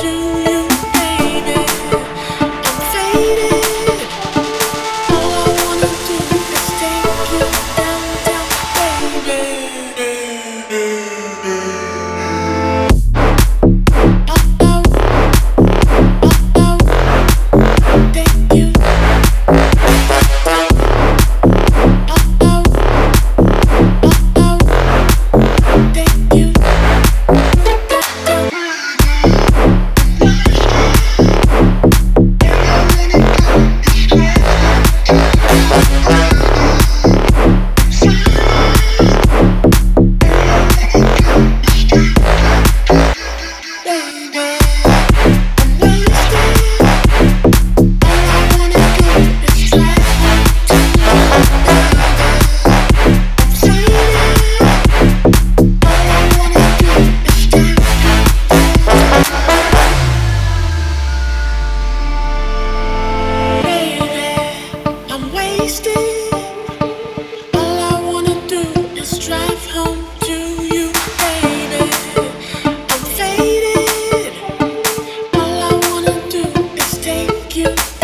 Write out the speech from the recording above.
J'ai you.